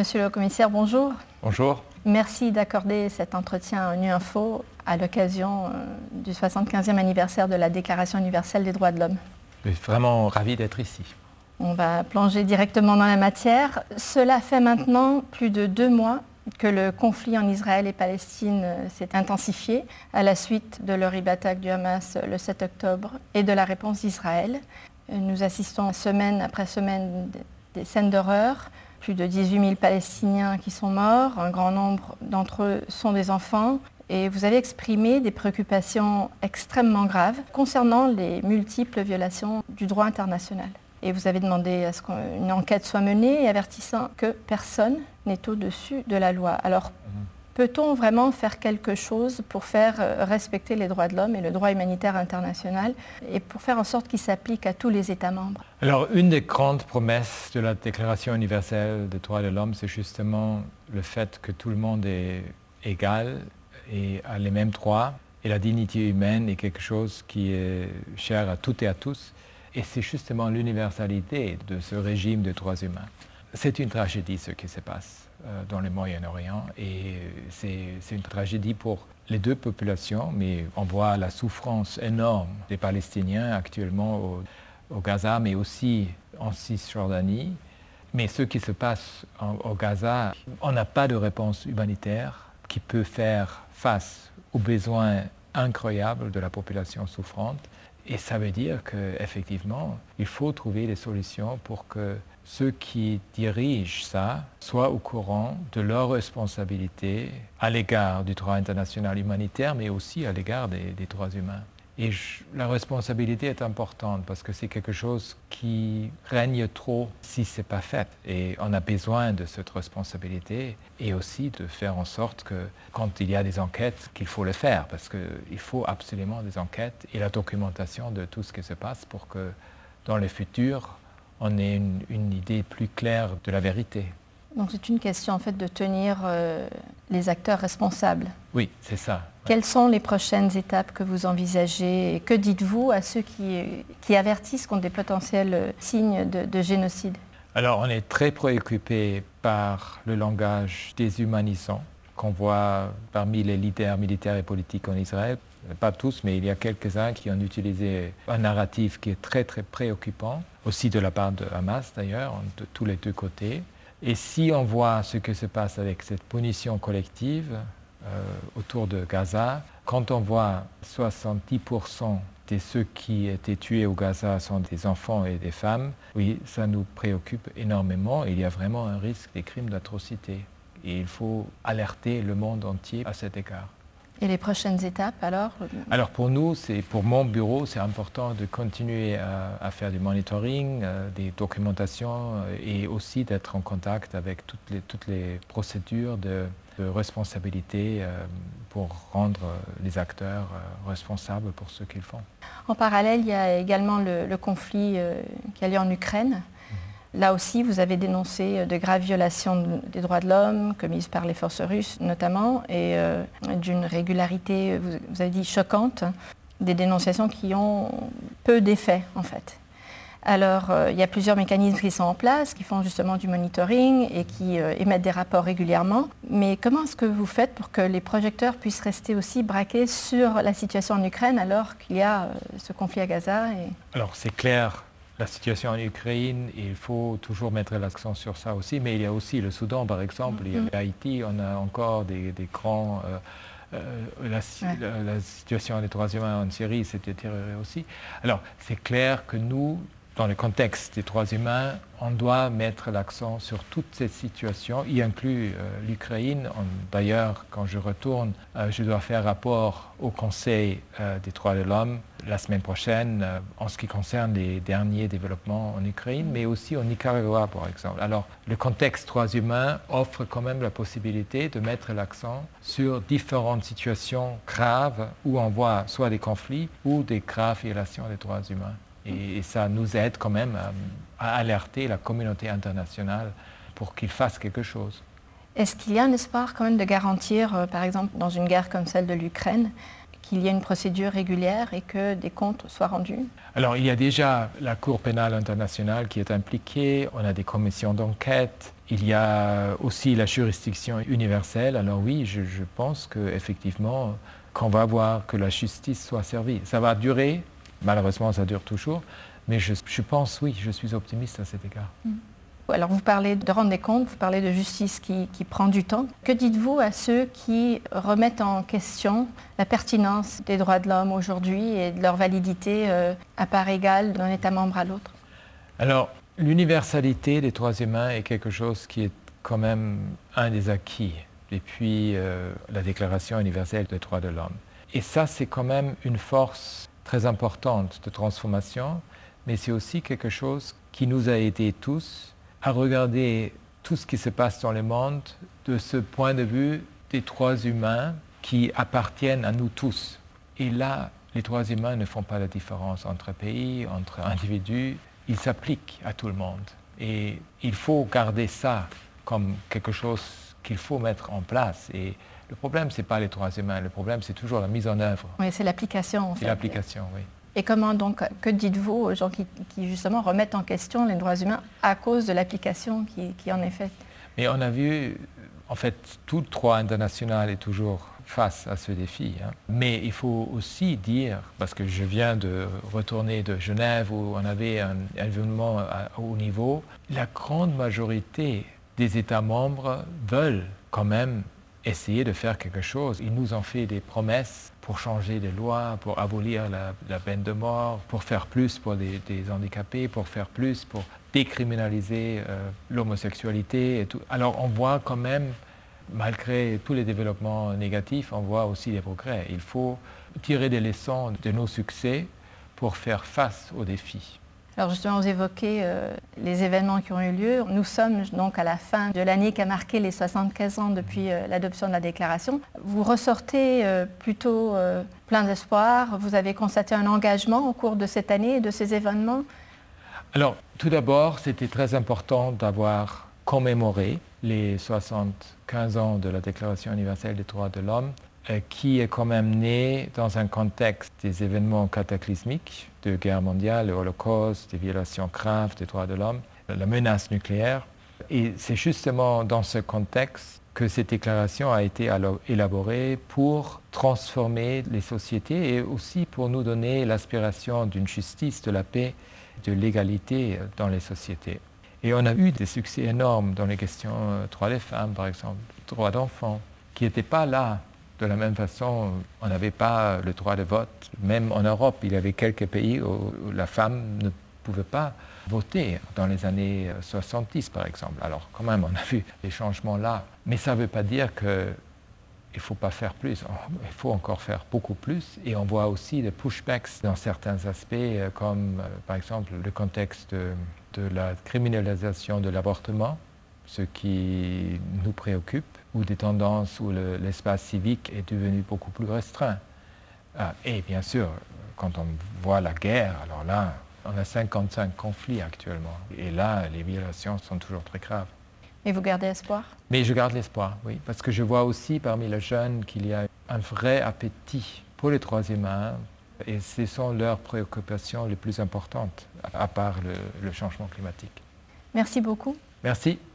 Monsieur le commissaire, bonjour. Bonjour. Merci d'accorder cet entretien à ONU Info à l'occasion euh, du 75e anniversaire de la Déclaration universelle des droits de l'homme. Je suis vraiment ravi d'être ici. On va plonger directement dans la matière. Cela fait maintenant plus de deux mois que le conflit en Israël et Palestine euh, s'est intensifié à la suite de l'horrible attaque du Hamas le 7 octobre et de la réponse d'Israël. Nous assistons semaine après semaine des scènes d'horreur, plus de 18 000 Palestiniens qui sont morts, un grand nombre d'entre eux sont des enfants. Et vous avez exprimé des préoccupations extrêmement graves concernant les multiples violations du droit international. Et vous avez demandé à ce qu'une enquête soit menée, avertissant que personne n'est au-dessus de la loi. Alors. Peut-on vraiment faire quelque chose pour faire euh, respecter les droits de l'homme et le droit humanitaire international et pour faire en sorte qu'il s'applique à tous les États membres? Alors, une des grandes promesses de la Déclaration universelle des droits de l'homme, c'est justement le fait que tout le monde est égal et a les mêmes droits. Et la dignité humaine est quelque chose qui est cher à toutes et à tous. Et c'est justement l'universalité de ce régime de droits humains. C'est une tragédie ce qui se passe euh, dans le Moyen-Orient. Et c'est une tragédie pour les deux populations, mais on voit la souffrance énorme des Palestiniens actuellement au, Gaza, mais aussi en Cisjordanie. Mais ce qui se passe au Gaza, on n'a pas de réponse humanitaire qui peut faire face aux besoins incroyables de la population souffrante. Et ça veut dire qu'effectivement, il faut trouver des solutions pour que ceux qui dirigent ça soient au courant de leurs responsabilités à l'égard du droit international humanitaire, mais aussi à l'égard des, droits humains. Et la responsabilité est importante parce que c'est quelque chose qui règne trop si ce n'est pas fait. Et on a besoin de cette responsabilité et aussi de faire en sorte que quand il y a des enquêtes, qu'il faut le faire parce qu'il faut absolument des enquêtes et la documentation de tout ce qui se passe pour que dans le futur, on ait une, idée plus claire de la vérité. Donc c'est une question en fait de tenir euh, les acteurs responsables. Oui, c'est ça. Quelles sont les prochaines étapes que vous envisagez et que dites-vous à ceux qui, qui, avertissent contre des potentiels signes de, de génocide? Alors on est très préoccupé par le langage déshumanisant qu'on voit parmi les leaders militaires et politiques en Israël. Pas tous, mais il y a quelques-uns qui ont utilisé un narratif qui est très très préoccupant aussi de la part de Hamas d'ailleurs, de tous les deux côtés. Et si on voit ce qui se passe avec cette punition collective euh, autour de Gaza, quand on voit 70% de ceux qui étaient tués au Gaza sont des enfants et des femmes, oui, ça nous préoccupe énormément. Il y a vraiment un risque des crimes d'atrocité. Et il faut alerter le monde entier à cet égard. Et les prochaines étapes alors Alors pour nous, c'est pour mon bureau, c'est important de continuer à, faire du monitoring, euh, des documentations euh, et aussi d'être en contact avec toutes les, toutes les procédures de, responsabilité euh, pour rendre les acteurs responsables pour ce qu'ils font. En parallèle, il y a également le, le conflit qui a lieu en Ukraine. Là aussi, vous avez dénoncé euh, de graves violations des droits de l'homme commises par les forces russes notamment et euh, d'une régularité, vous, avez dit, choquante, des dénonciations qui ont peu d'effet en fait. Alors, euh, il y a plusieurs mécanismes qui sont en place, qui font justement du monitoring et qui émettent des rapports régulièrement. Mais comment est-ce que vous faites pour que les projecteurs puissent rester aussi braqués sur la situation en Ukraine alors qu'il y a ce conflit à Gaza Alors, c'est clair la situation en Ukraine, il faut toujours mettre l'accent sur ça aussi, mais il y a aussi le Soudan, par exemple, il y a mm-hmm. Haïti, on a encore des, grands... Euh, euh, la, situation des droits humains en Syrie s'est détériorée aussi. Alors, c'est clair que nous, dans le contexte des droits humains, on doit mettre l'accent sur toutes ces situations, y inclut euh, l'Ukraine. D'ailleurs, quand je retourne, euh, je dois faire rapport au Conseil des droits de l'homme la semaine prochaine en ce qui concerne les derniers développements en Ukraine, mais aussi au Nicaragua, par exemple. Alors, le contexte droits humains offre quand même la possibilité de mettre l'accent sur différentes situations graves où on voit soit des conflits ou des graves violations des droits humains. Et, ça nous aide quand même à, alerter la communauté internationale pour qu'ils fassent quelque chose. Est-ce qu'il y a un espoir quand même de garantir, euh, par exemple, dans une guerre comme celle de l'Ukraine, qu'il y ait une procédure régulière et que des comptes soient rendus Alors il y a déjà la Cour pénale internationale qui est impliquée, on a des commissions d'enquête, il y a aussi la juridiction universelle. Alors oui, je, je pense qu'effectivement, qu'on va voir que la justice soit servie. Ça va durer, malheureusement ça dure toujours, mais je, je pense oui, je suis optimiste à cet égard. Mm. Alors vous parlez de rendre des comptes, vous parlez de justice qui, prend du temps. Que dites-vous à ceux qui remettent en question la pertinence des droits de l'homme aujourd'hui et de leur validité euh, à part égale d'un État membre à l'autre? Alors l'universalité des droits humains est quelque chose qui est quand même un des acquis depuis euh, la Déclaration universelle des droits de l'homme. Et ça, c'est quand même une force très importante de transformation, mais c'est aussi quelque chose qui nous a aidés tous à regarder tout ce qui se passe dans le monde de ce point de vue des droits humains qui appartiennent à nous tous. Et là, les droits humains ne font pas la différence entre pays, entre individus, ils s'appliquent à tout le monde. Et il faut garder ça comme quelque chose qu'il faut mettre en place. Et le problème, ce n'est pas les droits humains, le problème, c'est toujours la mise en œuvre. Oui, c'est l'application. En fait. l'application, oui. Et comment donc, que dites-vous aux gens qui, justement remettent en question les droits humains à cause de l'application qui, en est faite? Mais on a vu, en fait, tout droit international est toujours face à ce défi. Hein. Mais il faut aussi dire, parce que je viens de retourner de Genève où on avait un événement à haut niveau, la grande majorité des États membres veulent quand même essayer de faire quelque chose. Ils nous ont fait des promesses pour changer les lois, pour abolir la, peine de mort, pour faire plus pour des, des, handicapés, pour faire plus pour décriminaliser euh, l'homosexualité. Alors on voit quand même, malgré tous les développements négatifs, on voit aussi des progrès. Il faut tirer des leçons de nos succès pour faire face aux défis. Alors justement, vous évoquez euh, les événements qui ont eu lieu. Nous sommes donc à la fin de l'année qui a marqué les 75 ans depuis euh, l'adoption de la déclaration. Vous ressortez euh, plutôt plein d'espoir. Vous avez constaté un engagement au cours de cette année et de ces événements? Alors, tout d'abord, c'était très important d'avoir commémoré les 75 ans de la Déclaration universelle des droits de l'homme qui est quand même né dans un contexte des événements cataclysmiques de guerre mondiale, le Holocauste, des violations graves des droits de l'homme, la menace nucléaire. Et c'est justement dans ce contexte que cette déclaration a été élaborée pour transformer les sociétés et aussi pour nous donner l'aspiration d'une justice, de la paix, de l'égalité dans les sociétés. Et on a eu des succès énormes dans les questions euh, droits des femmes, par exemple, droits d'enfants, qui n'étaient pas là de la même façon, on n'avait pas le droit de vote. Même en Europe, il y avait quelques pays où la femme ne pouvait pas voter dans les années 70, par exemple. Alors, quand même, on a vu les changements là. Mais ça ne veut pas dire qu'il ne faut pas faire plus. Il faut encore faire beaucoup plus. Et on voit aussi des pushbacks dans certains aspects, comme par exemple le contexte de la criminalisation de l'avortement, ce qui nous préoccupe ou des tendances où l'espace le, civique est devenu beaucoup plus restreint. Ah, et bien sûr, quand on voit la guerre, alors là, on a 55 conflits actuellement. Et là, les violations sont toujours très graves. Et vous gardez espoir? Mais je garde l'espoir, oui, parce que je vois aussi parmi les jeunes qu'il y a un vrai appétit pour les droits humains, et ce sont leurs préoccupations les plus importantes, à part le, le changement climatique. Merci beaucoup. Merci.